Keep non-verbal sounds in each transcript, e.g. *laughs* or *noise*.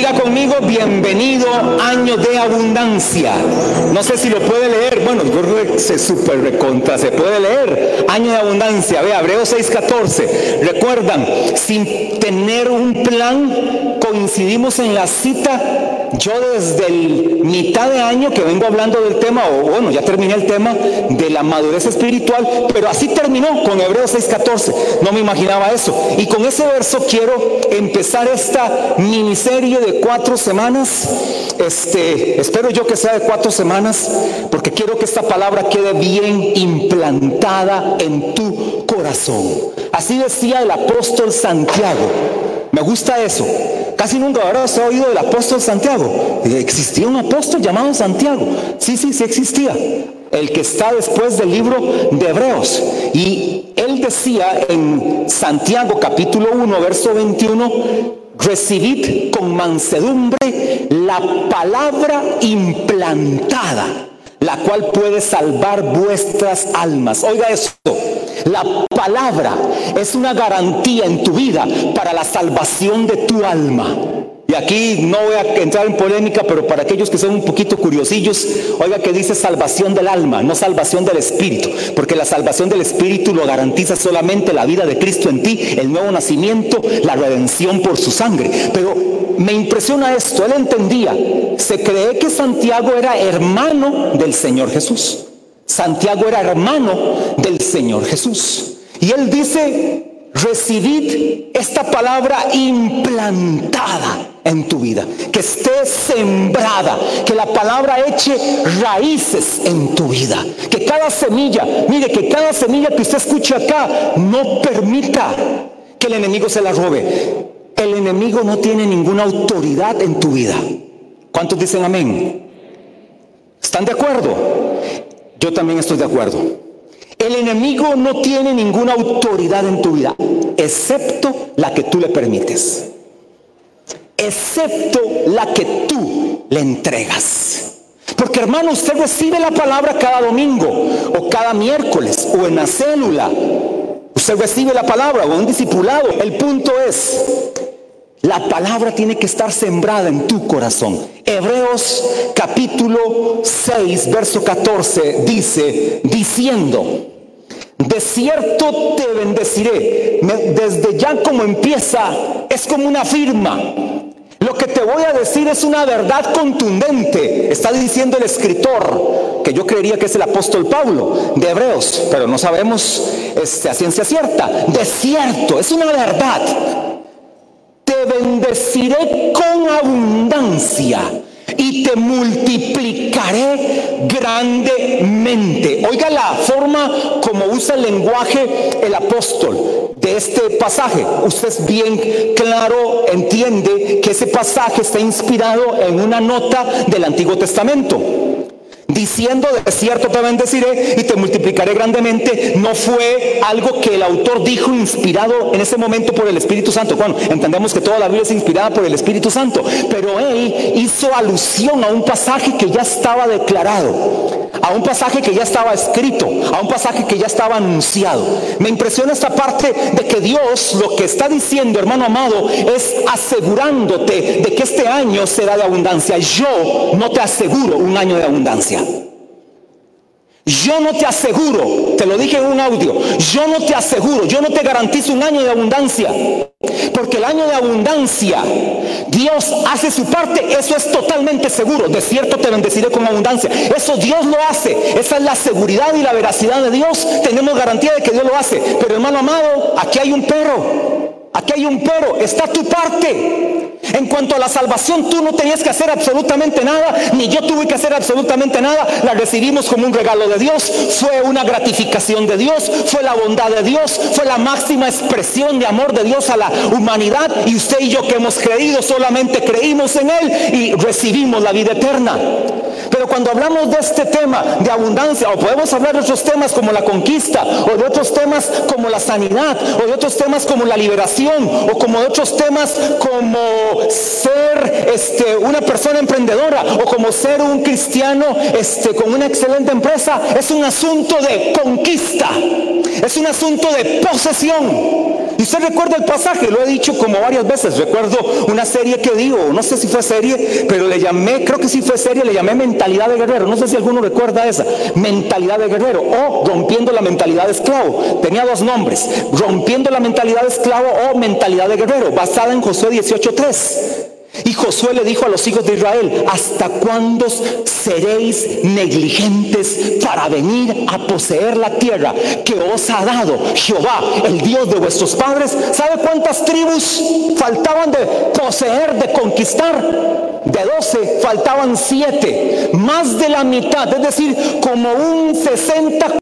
Diga conmigo, bienvenido año de abundancia. No sé si lo puede leer. Bueno, yo se super recontra, se puede leer. Año de abundancia. Vea, Hebreos 6:14. Recuerdan, sin tener un plan, coincidimos en la cita yo desde el mitad de año que vengo hablando del tema, o bueno, ya terminé el tema de la madurez espiritual, pero así terminó con Hebreos 6:14. No me imaginaba eso. Y con ese verso quiero empezar esta miniserie de cuatro semanas. Este, espero yo que sea de cuatro semanas, porque quiero que esta palabra quede bien implantada en tu corazón. Así decía el apóstol Santiago. Me gusta eso. Casi nunca ahora oído del apóstol Santiago. ¿Existía un apóstol llamado Santiago? Sí, sí, sí existía. El que está después del libro de Hebreos. Y él decía en Santiago capítulo 1, verso 21, recibid con mansedumbre la palabra implantada, la cual puede salvar vuestras almas. Oiga esto. La palabra es una garantía en tu vida para la salvación de tu alma. Y aquí no voy a entrar en polémica, pero para aquellos que son un poquito curiosillos, oiga que dice salvación del alma, no salvación del espíritu, porque la salvación del espíritu lo garantiza solamente la vida de Cristo en ti, el nuevo nacimiento, la redención por su sangre. Pero me impresiona esto, él entendía, se cree que Santiago era hermano del Señor Jesús. Santiago era hermano del Señor Jesús. Y él dice, recibid esta palabra implantada en tu vida, que esté sembrada, que la palabra eche raíces en tu vida, que cada semilla, mire, que cada semilla que usted escuche acá no permita que el enemigo se la robe. El enemigo no tiene ninguna autoridad en tu vida. ¿Cuántos dicen amén? ¿Están de acuerdo? Yo también estoy de acuerdo. El enemigo no tiene ninguna autoridad en tu vida, excepto la que tú le permites. Excepto la que tú le entregas. Porque hermano, usted recibe la palabra cada domingo o cada miércoles o en la célula. Usted recibe la palabra o un discipulado. El punto es, la palabra tiene que estar sembrada en tu corazón. Hebreos capítulo 6, verso 14 dice, diciendo, de cierto te bendeciré. Desde ya como empieza, es como una firma. Lo que te voy a decir es una verdad contundente. Está diciendo el escritor, que yo creería que es el apóstol Pablo de Hebreos, pero no sabemos este, a ciencia cierta. De cierto, es una verdad bendeciré con abundancia y te multiplicaré grandemente. Oiga la forma como usa el lenguaje el apóstol de este pasaje. Usted es bien claro, entiende que ese pasaje está inspirado en una nota del Antiguo Testamento diciendo de cierto te bendeciré y te multiplicaré grandemente, no fue algo que el autor dijo inspirado en ese momento por el Espíritu Santo. Bueno, entendemos que toda la Biblia es inspirada por el Espíritu Santo, pero él hizo alusión a un pasaje que ya estaba declarado a un pasaje que ya estaba escrito, a un pasaje que ya estaba anunciado. Me impresiona esta parte de que Dios lo que está diciendo, hermano amado, es asegurándote de que este año será de abundancia. Yo no te aseguro un año de abundancia. Yo no te aseguro, te lo dije en un audio, yo no te aseguro, yo no te garantizo un año de abundancia. Porque el año de abundancia, Dios hace su parte, eso es totalmente seguro. De cierto te bendeciré con abundancia. Eso Dios lo hace. Esa es la seguridad y la veracidad de Dios. Tenemos garantía de que Dios lo hace. Pero hermano amado, aquí hay un perro. Aquí hay un pero, está tu parte. En cuanto a la salvación, tú no tenías que hacer absolutamente nada, ni yo tuve que hacer absolutamente nada. La recibimos como un regalo de Dios, fue una gratificación de Dios, fue la bondad de Dios, fue la máxima expresión de amor de Dios a la humanidad. Y usted y yo que hemos creído, solamente creímos en Él y recibimos la vida eterna. Pero cuando hablamos de este tema de abundancia, o podemos hablar de otros temas como la conquista, o de otros temas como la sanidad, o de otros temas como la liberación, o como de otros temas como ser este, una persona emprendedora, o como ser un cristiano este, con una excelente empresa, es un asunto de conquista, es un asunto de posesión. Y usted recuerda el pasaje, lo he dicho como varias veces. Recuerdo una serie que digo, no sé si fue serie, pero le llamé, creo que sí fue serie, le llamé Mentalidad de Guerrero. No sé si alguno recuerda esa. Mentalidad de Guerrero o Rompiendo la Mentalidad de Esclavo. Tenía dos nombres. Rompiendo la Mentalidad de Esclavo o Mentalidad de Guerrero, basada en Josué 18.3. Y Josué le dijo a los hijos de Israel, ¿hasta cuándo seréis negligentes para venir a poseer la tierra que os ha dado Jehová, el Dios de vuestros padres? ¿Sabe cuántas tribus faltaban de poseer, de conquistar? De doce faltaban siete, más de la mitad, es decir, como un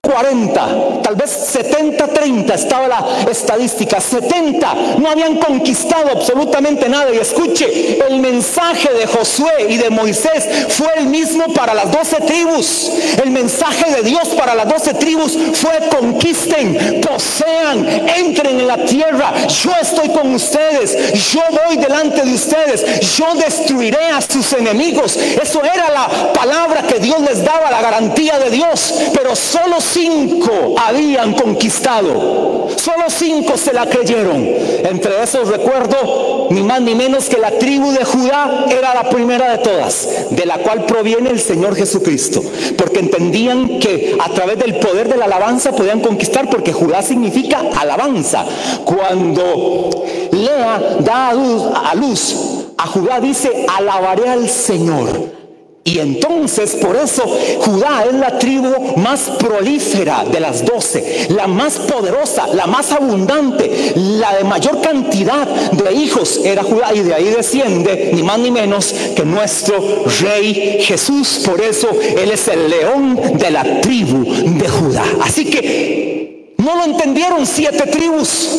60-40, tal vez 70-30 estaba la estadística, 70 no habían conquistado absolutamente nada. Y escuche, el mensaje de Josué y de Moisés fue el mismo para las doce tribus. El mensaje de Dios para las doce tribus fue conquisten, posean, entren en la tierra. Yo estoy con ustedes, yo voy delante de ustedes, yo destruiré a sus enemigos. Eso era la palabra que Dios les daba, la garantía de Dios. Pero solo cinco habían conquistado. Solo cinco se la creyeron. Entre esos recuerdo ni más ni menos que la tribu de Judá era la primera de todas, de la cual proviene el Señor Jesucristo, porque entendían que a través del poder de la alabanza podían conquistar, porque Judá significa alabanza. Cuando Lea da a luz, a, luz, a Judá dice, alabaré al Señor. Y entonces por eso Judá es la tribu más prolífera de las doce, la más poderosa, la más abundante, la de mayor cantidad de hijos era Judá y de ahí desciende ni más ni menos que nuestro rey Jesús. Por eso Él es el león de la tribu de Judá. Así que no lo entendieron siete tribus.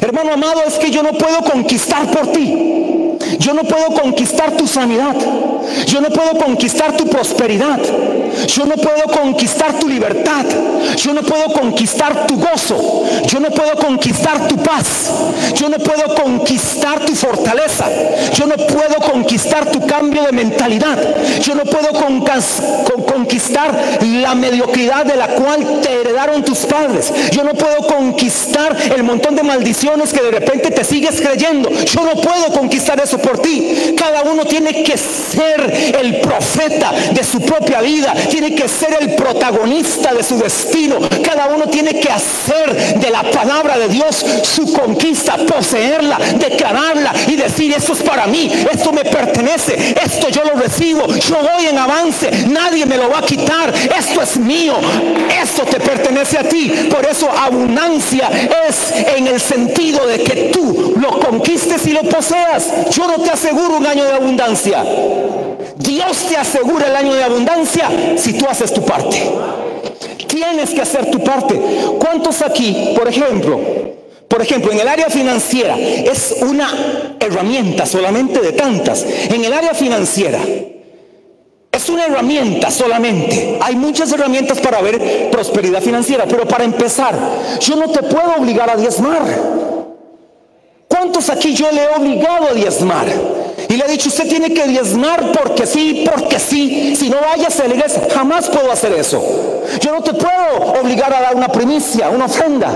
Hermano amado, es que yo no puedo conquistar por ti. Yo no puedo conquistar tu sanidad. Yo no puedo conquistar tu prosperidad. Yo no puedo conquistar tu libertad. Yo no puedo conquistar tu gozo. Yo no puedo conquistar tu paz. Yo no puedo conquistar tu fortaleza. Yo no puedo conquistar tu cambio de mentalidad. Yo no puedo conquistar la mediocridad de la cual te heredaron tus padres. Yo no puedo conquistar el montón de maldiciones que de repente te sigues creyendo. Yo no puedo conquistar eso por ti. Cada uno tiene que ser el profeta de su propia vida, tiene que ser el protagonista de su destino. Cada uno tiene que hacer de la palabra de Dios su conquista, poseerla, declararla y decir, esto es para mí, esto me pertenece, esto yo lo recibo, yo voy en avance, nadie me lo va a quitar, esto es mío, esto te pertenece a ti. Por eso abundancia es en el sentido de que tú lo conquistes y lo poseas. Yo no te aseguro un año de abundancia. Dios te asegura el año de abundancia si tú haces tu parte. Tienes que hacer tu parte. ¿Cuántos aquí, por ejemplo, por ejemplo, en el área financiera es una herramienta solamente de tantas. En el área financiera es una herramienta solamente. Hay muchas herramientas para ver prosperidad financiera, pero para empezar, yo no te puedo obligar a diezmar. ¿Cuántos aquí yo le he obligado a diezmar? Y le he dicho, usted tiene que diezmar porque sí, porque sí. Si no vayas a la iglesia, jamás puedo hacer eso. Yo no te puedo obligar a dar una primicia, una ofrenda.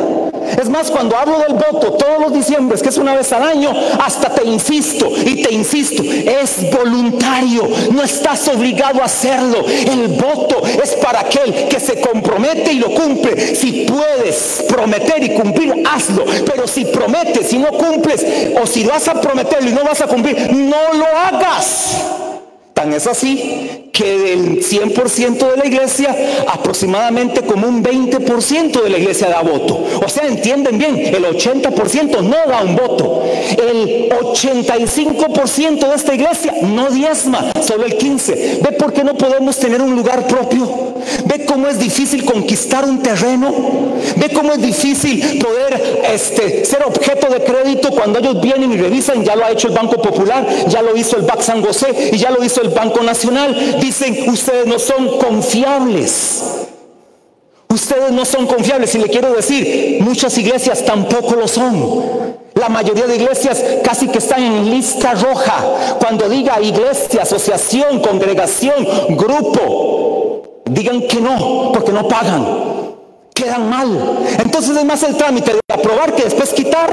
Es más, cuando hablo del voto todos los diciembres, que es una vez al año, hasta te insisto y te insisto, es voluntario, no estás obligado a hacerlo. El voto es para aquel que se compromete y lo cumple. Si puedes prometer y cumplir, hazlo. Pero si prometes y no cumples, o si vas a prometerlo y no vas a cumplir, no lo hagas. Es así que del 100% de la iglesia, aproximadamente como un 20% de la iglesia da voto. O sea, entienden bien, el 80% no da un voto. El 85% de esta iglesia no diezma, solo el 15%. ¿Ve por qué no podemos tener un lugar propio? ¿Ve cómo es difícil conquistar un terreno? ¿Ve cómo es difícil poder este, ser objeto de crédito cuando ellos vienen y revisan? Ya lo ha hecho el Banco Popular, ya lo hizo el BAC San José y ya lo hizo el Banco Nacional dicen, ustedes no son confiables. Ustedes no son confiables. Y le quiero decir, muchas iglesias tampoco lo son. La mayoría de iglesias casi que están en lista roja. Cuando diga iglesia, asociación, congregación, grupo, digan que no, porque no pagan. quedan mal. Entonces es más el trámite de aprobar que después quitar.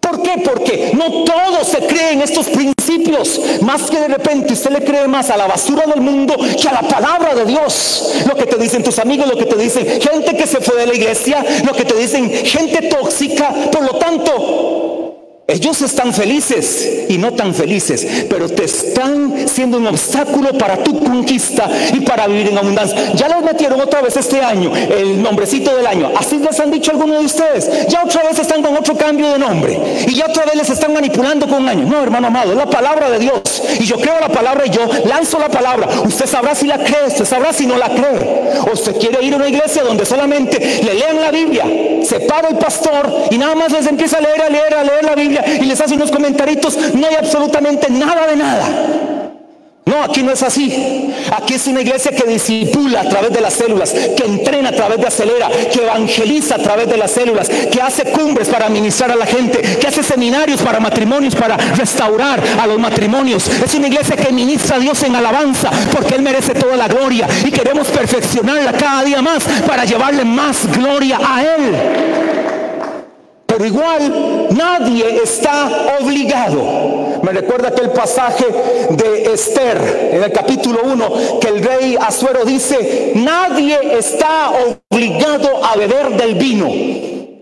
¿Por qué? Porque no todo se cree en estos principios. Más que de repente usted le cree más a la basura del mundo que a la palabra de Dios. Lo que te dicen tus amigos, lo que te dicen gente que se fue de la iglesia, lo que te dicen gente tóxica. Por lo tanto, ellos están felices y no tan felices, pero te están siendo un obstáculo para tu conquista y para vivir en abundancia. Ya les metieron otra vez este año el nombrecito del año. Así les han dicho algunos de ustedes. Ya otra vez están con otro cambio de nombre. Y ya otra vez les están manipulando con un año. No, hermano amado, es la palabra de Dios. Y yo creo la palabra y yo lanzo la palabra. Usted sabrá si la cree, usted sabrá si no la cree. O usted quiere ir a una iglesia donde solamente le lean la Biblia, se para el pastor y nada más les empieza a leer, a leer, a leer la Biblia y les hace unos comentaritos, no hay absolutamente nada de nada. No, aquí no es así. Aquí es una iglesia que disipula a través de las células, que entrena a través de acelera, que evangeliza a través de las células, que hace cumbres para ministrar a la gente, que hace seminarios para matrimonios, para restaurar a los matrimonios. Es una iglesia que ministra a Dios en alabanza, porque Él merece toda la gloria y queremos perfeccionarla cada día más para llevarle más gloria a Él. Pero igual nadie está obligado. Me recuerda aquel pasaje de Esther en el capítulo 1 que el rey Azuero dice, nadie está obligado a beber del vino.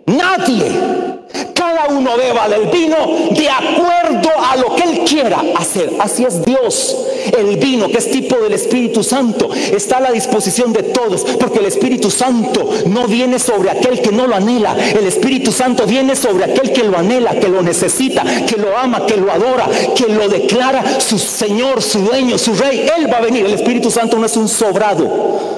Nadie cada uno beba del vino de acuerdo a lo que él quiera hacer. Así es Dios. El vino, que es tipo del Espíritu Santo, está a la disposición de todos, porque el Espíritu Santo no viene sobre aquel que no lo anhela. El Espíritu Santo viene sobre aquel que lo anhela, que lo necesita, que lo ama, que lo adora, que lo declara su Señor, su dueño, su rey. Él va a venir. El Espíritu Santo no es un sobrado.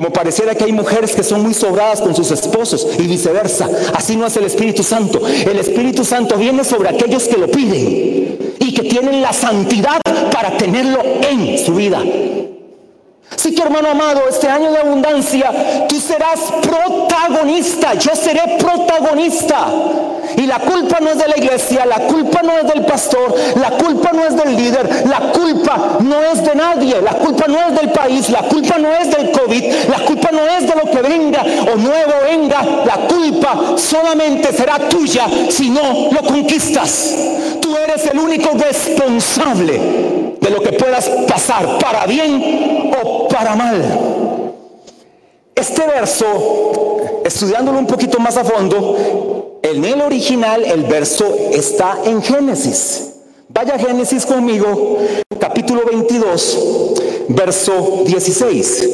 Como pareciera que hay mujeres que son muy sobradas con sus esposos y viceversa. Así no es el Espíritu Santo. El Espíritu Santo viene sobre aquellos que lo piden y que tienen la santidad para tenerlo en su vida. Así que hermano amado, este año de abundancia, tú serás protagonista, yo seré protagonista. Y la culpa no es de la iglesia, la culpa no es del pastor, la culpa no es del líder, la culpa no es de nadie, la culpa no es del país, la culpa no es del COVID, la culpa no es de lo que venga o nuevo venga, la culpa solamente será tuya si no lo conquistas. Tú eres el único responsable de lo que puedas pasar para bien o para mal. Este verso, estudiándolo un poquito más a fondo, en el original el verso está en Génesis. Vaya Génesis conmigo, capítulo 22, verso 16.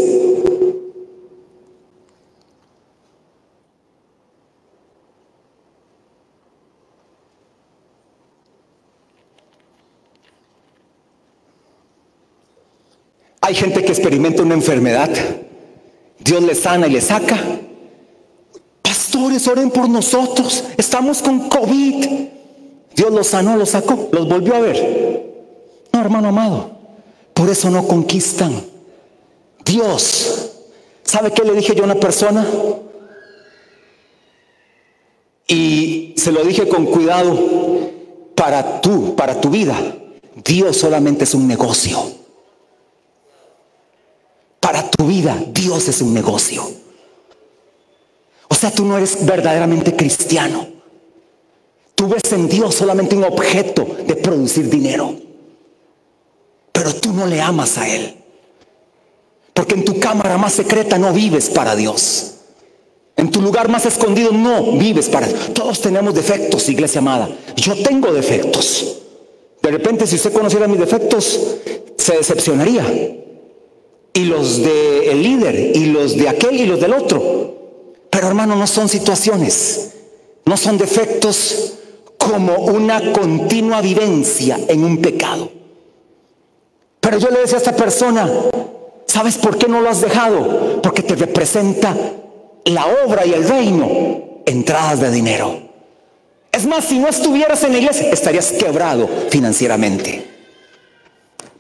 Hay gente que experimenta una enfermedad. Dios le sana y le saca. Oren por nosotros. Estamos con COVID. Dios los sanó, los sacó, los volvió a ver. No, hermano amado. Por eso no conquistan. Dios. ¿Sabe qué le dije yo a una persona? Y se lo dije con cuidado. Para tú, para tu vida, Dios solamente es un negocio. Para tu vida, Dios es un negocio. Sea, tú no eres verdaderamente cristiano. Tú ves en Dios solamente un objeto de producir dinero. Pero tú no le amas a Él. Porque en tu cámara más secreta no vives para Dios. En tu lugar más escondido no vives para Dios. Todos tenemos defectos, iglesia amada. Yo tengo defectos. De repente, si usted conociera mis defectos, se decepcionaría y los del líder y los de aquel y los del otro. Pero hermano, no son situaciones, no son defectos como una continua vivencia en un pecado. Pero yo le decía a esta persona, ¿sabes por qué no lo has dejado? Porque te representa la obra y el reino, entradas de dinero. Es más, si no estuvieras en la iglesia, estarías quebrado financieramente.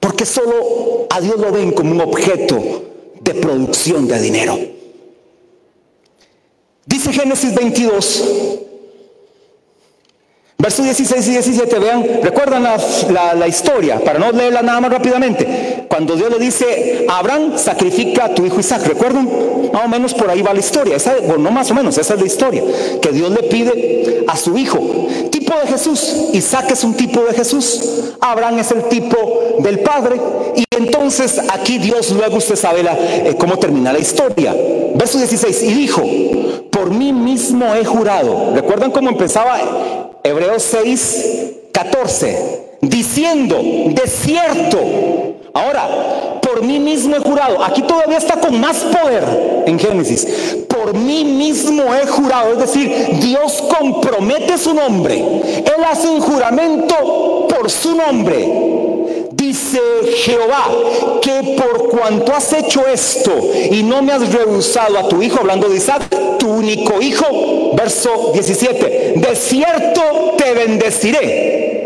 Porque solo a Dios lo ven como un objeto de producción de dinero. Dice Génesis 22, versos 16 y 17, vean, recuerdan la, historia, para no leerla nada más rápidamente. cuando Dios le dice Abraham, sacrifica a tu hijo Isaac. ¿Recuerdan? Más o menos por ahí va la historia. No más o menos, esa es la historia. Que Dios le pide a su hijo. Tipo de Jesús. Isaac es un tipo de Jesús. Abraham es el tipo del Padre. Y entonces aquí Dios luego usted sabe eh, cómo termina la historia. Verso 16. Y dijo, por mí mismo he jurado. ¿Recuerdan cómo empezaba Hebreos 6, 14? Diciendo, de cierto. Ahora, por mí mismo he jurado. Aquí todavía está con más poder en Génesis. Por mí mismo he jurado. Es decir, Dios compromete su nombre. Él hace un juramento por su nombre. Dice Jehová que por cuanto has hecho esto y no me has rehusado a tu hijo, hablando de Isaac, tu único hijo, verso 17, de cierto te bendeciré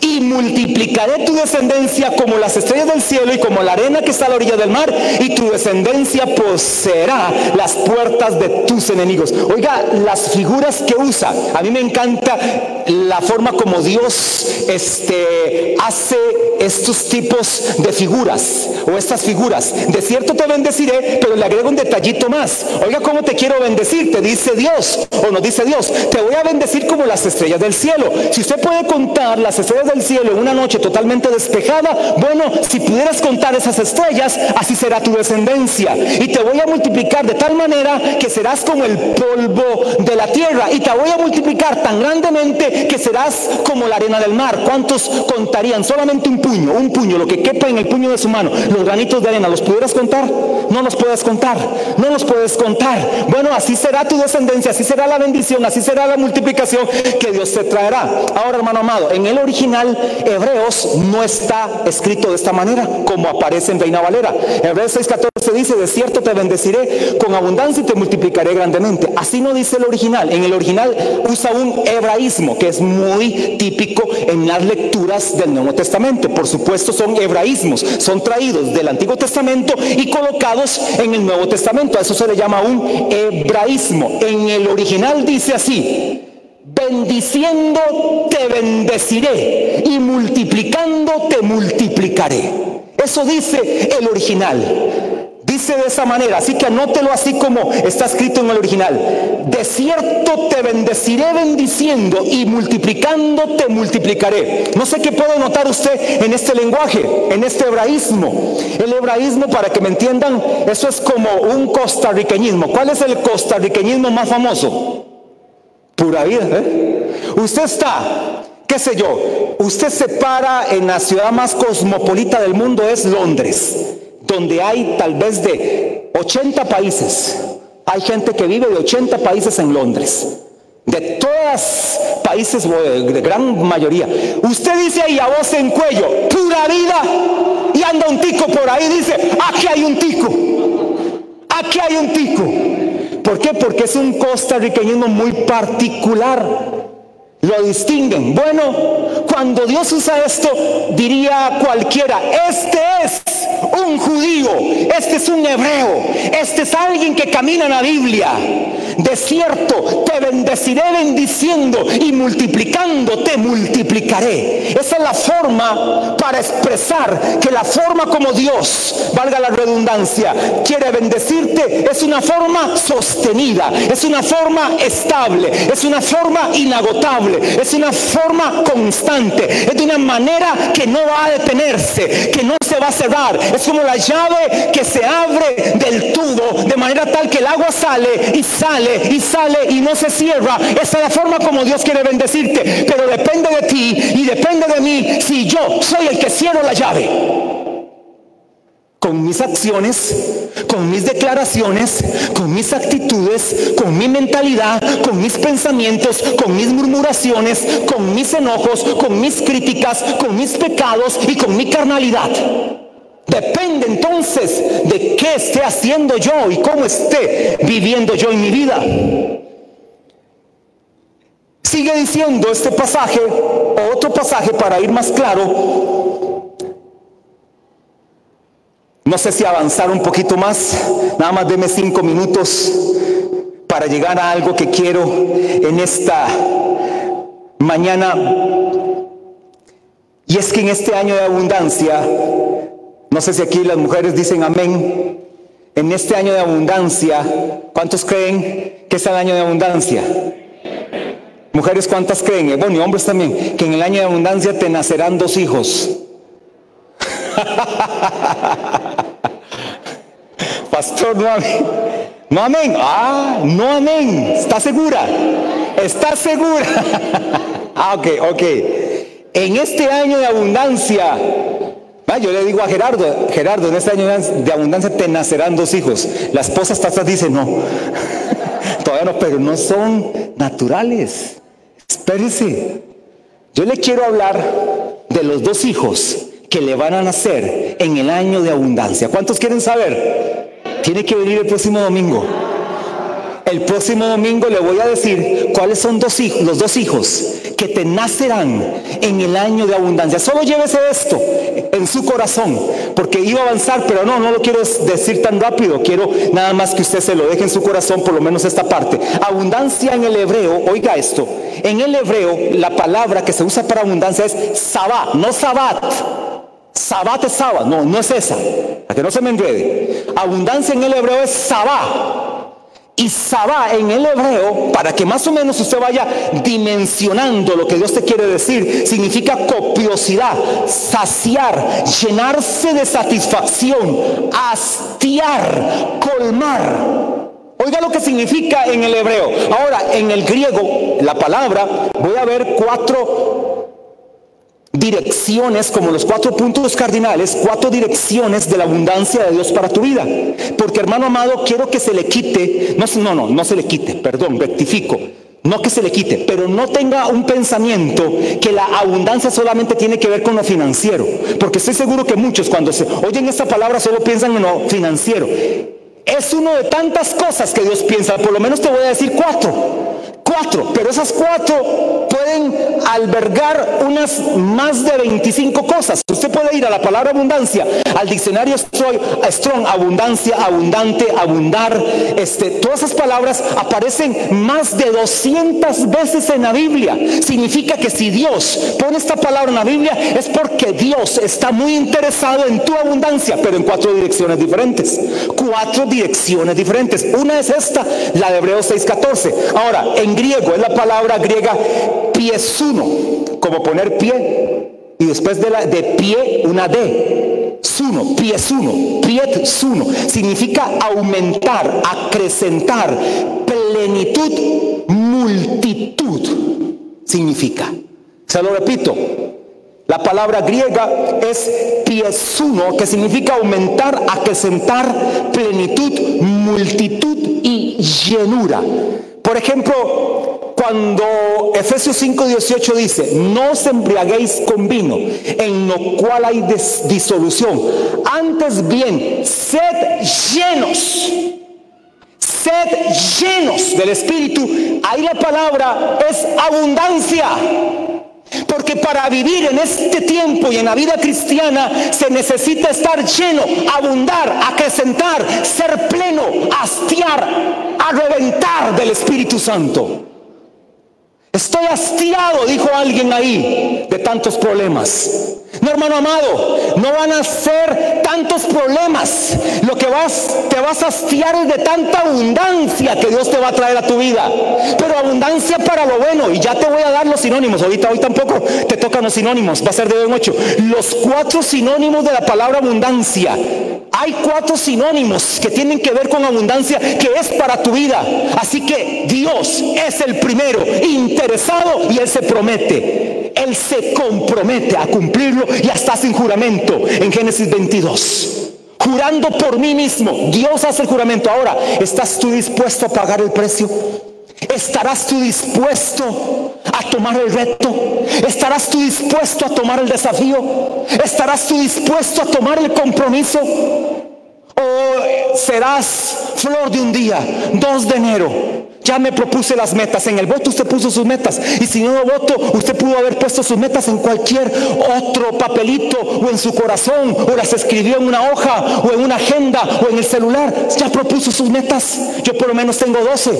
y multiplicaré tu descendencia como las estrellas del cielo y como la arena que está a la orilla del mar, y tu descendencia poseerá las puertas de tus enemigos. Oiga, las figuras que usa, a mí me encanta la forma como Dios este, hace estos tipos de figuras o estas figuras. De cierto te bendeciré, pero le agrego un detallito más. Oiga, ¿cómo te quiero bendecir? Te dice Dios, o nos dice Dios, te voy a bendecir como las estrellas del cielo. Si usted puede contar las estrellas del cielo en una noche totalmente despejada, bueno, si pudieras contar esas estrellas, así será tu descendencia. Y te voy a multiplicar de tal manera que serás como el polvo de la tierra. Y te voy a multiplicar tan grandemente que serás como la arena del mar. ¿Cuántos contarían? Solamente un puño, un puño, lo que quepa en el puño de su mano. Los granitos de arena, ¿los pudieras contar? No los puedes contar, no los puedes contar. Bueno, así será tu descendencia, así será la bendición, así será la multiplicación que Dios te traerá. Ahora, hermano amado, en el original Hebreos no está escrito de esta manera, como aparece en Reina Valera. Hebreos 6:14 dice, de cierto te bendeciré con abundancia y te multiplicaré grandemente. Así no dice el original. En el original usa un hebraísmo que es muy típico en las lecturas del Nuevo Testamento. Por supuesto son hebraísmos, son traídos del Antiguo Testamento y colocados en el Nuevo Testamento. A eso se le llama un hebraísmo. En el original dice así, bendiciendo te bendeciré y multiplicando te multiplicaré. Eso dice el original. De esa manera, así que anótelo así como está escrito en el original. De cierto te bendeciré bendiciendo y multiplicando te multiplicaré. No sé qué puede notar usted en este lenguaje, en este hebraísmo. El hebraísmo, para que me entiendan, eso es como un costarriqueñismo. ¿Cuál es el costarriqueñismo más famoso? Pura vida. ¿eh? Usted está, qué sé yo, usted se para en la ciudad más cosmopolita del mundo, es Londres donde hay tal vez de 80 países. Hay gente que vive de 80 países en Londres. De todos países, de gran mayoría. Usted dice ahí a voz en cuello, pura vida. Y anda un tico por ahí, dice, aquí hay un tico. Aquí hay un tico. ¿Por qué? Porque es un costarriqueñismo muy particular. Lo distinguen. Bueno, cuando Dios usa esto, diría cualquiera, este es un judío, este es un hebreo, este es alguien que camina en la Biblia. De cierto, te bendeciré bendiciendo y multiplicando te multiplicaré. Esa es la forma para expresar que la forma como Dios, valga la redundancia, quiere bendecirte es una forma sostenida, es una forma estable, es una forma inagotable, es una forma constante, es de una manera que no va a detenerse, que no se va a cerrar. Es como la llave que se abre del tubo de manera tal que el agua sale y sale y sale y no se cierra. Esa es la forma como Dios quiere bendecirte. Pero depende de ti y depende de mí si yo soy el que cierro la llave con mis acciones, con mis declaraciones, con mis actitudes, con mi mentalidad, con mis pensamientos, con mis murmuraciones, con mis enojos, con mis críticas, con mis pecados y con mi carnalidad. Depende entonces de qué esté haciendo yo y cómo esté viviendo yo en mi vida. Sigue diciendo este pasaje, otro pasaje para ir más claro. No sé si avanzar un poquito más, nada más deme cinco minutos para llegar a algo que quiero en esta mañana. Y es que en este año de abundancia No sé si aquí las mujeres dicen amén. En este año de abundancia, ¿cuántos creen que es el año de abundancia? Mujeres, ¿cuántas creen? Bueno, y hombres también, que en el año de abundancia te nacerán dos hijos. *laughs* Pastor, no amén. No amén. Ah, no amén. ¿Está segura? ¿Está segura? *laughs* ah, ok, ok. En este año de abundancia, ah, yo le digo a Gerardo, Gerardo, en este año de abundancia te nacerán dos hijos. La esposa está atrás dice, no, *laughs* todavía no, pero no son naturales. Espérese. Yo le quiero hablar de los dos hijos que le van a nacer en el año de abundancia. ¿Cuántos quieren saber? Tiene que venir el próximo domingo. El próximo domingo le voy a decir cuáles son dos hijos, los dos hijos que te nacerán en el año de abundancia. Solo llévese esto en su corazón, porque iba a avanzar, pero no, no lo quiero decir tan rápido. Quiero nada más que usted se lo deje en su corazón, por lo menos esta parte. Abundancia en el hebreo, oiga esto, en el hebreo la palabra que se usa para abundancia es sabá, no sabat. Sabat es sabá, no, no es esa, para que no se me enrede. Abundancia en el hebreo es sabá. Y Sabá en el hebreo, para que más o menos usted vaya dimensionando lo que Dios te quiere decir, significa copiosidad, saciar, llenarse de satisfacción, hastiar, colmar. Oiga lo que significa en el hebreo. Ahora, en el griego, la palabra, voy a ver cuatro direcciones, como los cuatro puntos cardinales, cuatro direcciones de la abundancia de Dios para tu vida. Porque hermano amado, quiero que se le quite, no, no, no, no se le quite, perdón, rectifico. No que se le quite, pero no tenga un pensamiento que la abundancia solamente tiene que ver con lo financiero. Porque estoy seguro que muchos cuando se oyen esta palabra solo piensan en lo financiero. Es uno de tantas cosas que Dios piensa, por lo menos te voy a decir cuatro cuatro, pero esas cuatro pueden albergar unas más de 25 cosas. Usted puede ir a la palabra abundancia, al diccionario Strong, abundancia, abundante, abundar. Este, todas esas palabras aparecen más de 200 veces en la Biblia. Significa que si Dios pone esta palabra en la Biblia es porque Dios está muy interesado en tu abundancia, pero en cuatro direcciones diferentes. Cuatro direcciones diferentes. Una es esta, la de Hebreos 6:14. Ahora, en griego, es la palabra griega piesuno, como poner pie, y después de, la, de pie una D. Suno, piesuno, suno, significa aumentar, acrecentar, plenitud, multitud, significa. Se lo repito, la palabra griega es piesuno, que significa aumentar, acrecentar, plenitud, multitud y llenura. Por ejemplo, cuando Efesios 5:18 dice, no os embriaguéis con vino, en lo cual hay disolución, antes bien, sed llenos, sed llenos del Espíritu, ahí la palabra es abundancia. Porque para vivir en este tiempo y en la vida cristiana se necesita estar lleno, abundar, acrecentar, ser pleno, hastiar, a del Espíritu Santo. Estoy hastiado, dijo alguien ahí, de tantos problemas. No, hermano amado, no van a ser tantos problemas. Lo que vas, te vas a hastiar es de tanta abundancia que Dios te va a traer a tu vida. Pero abundancia para lo bueno. Y ya te voy a dar los sinónimos. Ahorita, hoy tampoco te tocan los sinónimos. Va a ser de hoy en ocho. Los cuatro sinónimos de la palabra abundancia. Hay cuatro sinónimos que tienen que ver con abundancia que es para tu vida. Así que Dios es el primero interesado y Él se promete. Él se compromete a cumplirlo y hasta sin juramento en Génesis 22. Jurando por mí mismo. Dios hace el juramento. Ahora, ¿estás tú dispuesto a pagar el precio? ¿Estarás tú dispuesto a tomar el reto? ¿Estarás tú dispuesto a tomar el desafío? ¿Estarás tú dispuesto a tomar el compromiso? ¿O serás flor de un día, 2 de enero, Ya me propuse las metas. En el voto usted puso sus metas. Y si no voto, usted pudo haber puesto sus metas en cualquier otro papelito o en su corazón o las escribió en una hoja o en una agenda o en el celular. Ya propuso sus metas. Yo por lo menos tengo 12.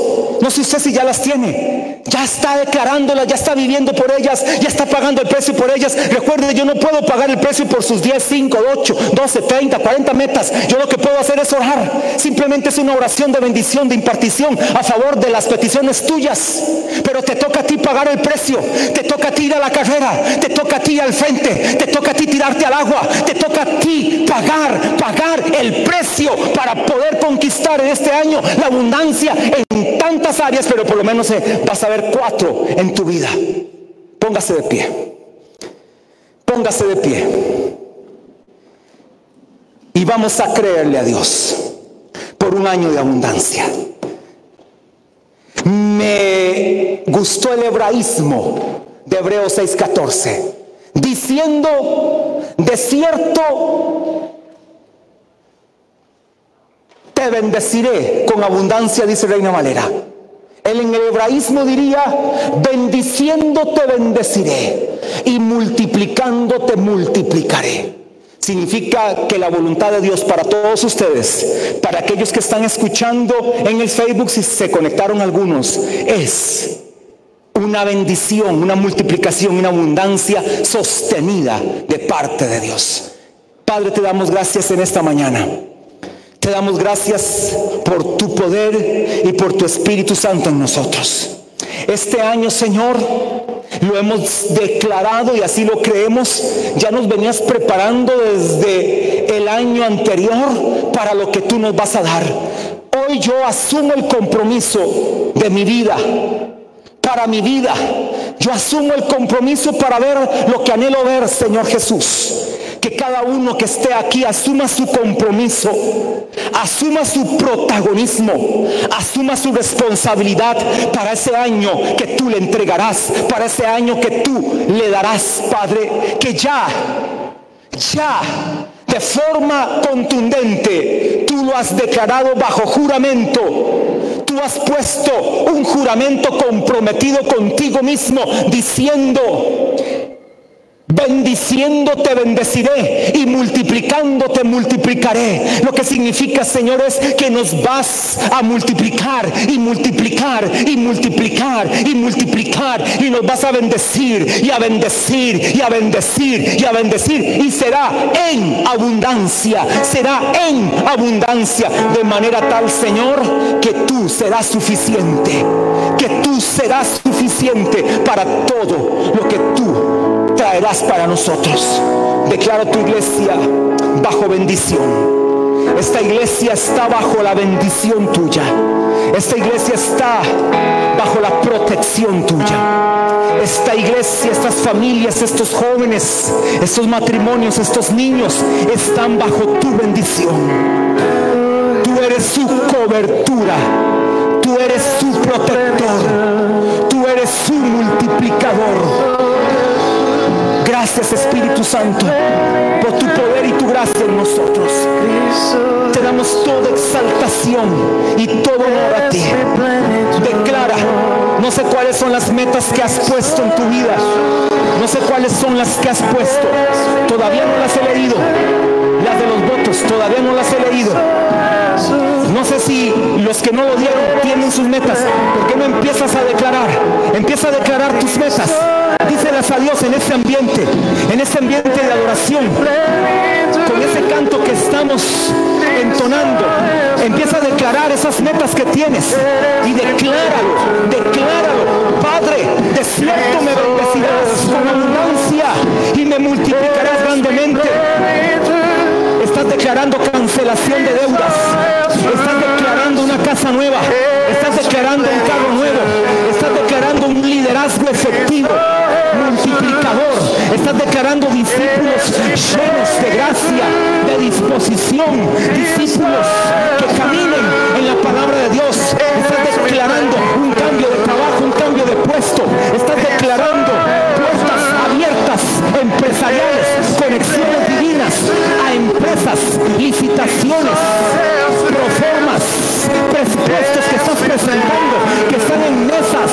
No sé usted si ya las tiene. Ya está declarándolas, ya está viviendo por ellas, ya está pagando el precio por ellas. Recuerde, yo no puedo pagar el precio por sus 10, 5, 8, 12, 30, 40 metas. Yo lo que puedo hacer es orar. Simplemente es una oración de bendición, de impartición a favor de las peticiones tuyas. Pero te toca a ti pagar el precio. Te toca a ti ir a la carrera. Te toca a ti al frente. Te toca a ti tirarte al agua. Te toca a ti pagar, pagar el precio para poder conquistar en este año la abundancia en tantas áreas, pero por lo menos eh, vas a ver cuatro en tu vida. Póngase de pie. Póngase de pie. Y vamos a creerle a Dios por un año de abundancia. Me gustó el hebraísmo de Hebreos 6:14, diciendo, de cierto, te bendeciré con abundancia, dice Reina Valera. Él en el hebraísmo diría, bendiciéndote bendeciré y multiplicándote multiplicaré. Significa que la voluntad de Dios para todos ustedes, para aquellos que están escuchando en el Facebook, si se conectaron algunos, es una bendición, una multiplicación, una abundancia sostenida de parte de Dios. Padre, te damos gracias en esta mañana. Te damos gracias por tu poder y por tu Espíritu Santo en nosotros. Este año, Señor, lo hemos declarado y así lo creemos. Ya nos venías preparando desde el año anterior para lo que tú nos vas a dar. Hoy yo asumo el compromiso de mi vida, para mi vida. Yo asumo el compromiso para ver lo que anhelo ver, Señor Jesús que cada uno que esté aquí asuma su compromiso, asuma su protagonismo, asuma su responsabilidad para ese año que tú le entregarás, para ese año que tú le darás, Padre, que ya, ya de forma contundente, tú lo has declarado bajo juramento. Tú has puesto un juramento comprometido contigo mismo diciendo, Bendiciéndote bendeciré y multiplicándote multiplicaré. Lo que significa, Señor, es que nos vas a multiplicar y multiplicar y multiplicar y multiplicar y nos vas a bendecir y a bendecir y a bendecir y a bendecir y será en abundancia, será en abundancia de manera tal, Señor, que tú serás suficiente, que tú serás suficiente para todo lo que tú traerás para nosotros. Declaro tu iglesia bajo bendición. Esta iglesia está bajo la bendición tuya. Esta iglesia está bajo la protección tuya. Esta iglesia, estas familias, estos jóvenes, estos matrimonios, estos niños están bajo tu bendición. Tú eres su cobertura. Tú eres su protector. Tú eres su multiplicador. Gracias Espíritu Santo por tu poder y tu gracia en nosotros. Te damos toda exaltación y todo honor a ti. Declara, no sé cuáles son las metas que has puesto en tu vida. No sé cuáles son las que has puesto. Todavía no las he leído. Las de los todavía no las he leído. No sé si los que no lo dieron tienen sus metas. ¿Por qué no empiezas a declarar? Empieza a declarar tus metas. Díselas a Dios en ese ambiente, en ese ambiente de adoración, con ese canto que estamos entonando. Empieza a declarar esas metas que tienes y decláralo, decláralo. Padre, de cierto me bendecirás con abundancia y me multiplicarás grandemente. Estás declarando cancelación de deudas. Estás declarando una casa nueva. Estás declarando un carro nuevo. Estás declarando un liderazgo efectivo multiplicador. Estás declarando discípulos llenos de gracia, de disposición, que están en mesas,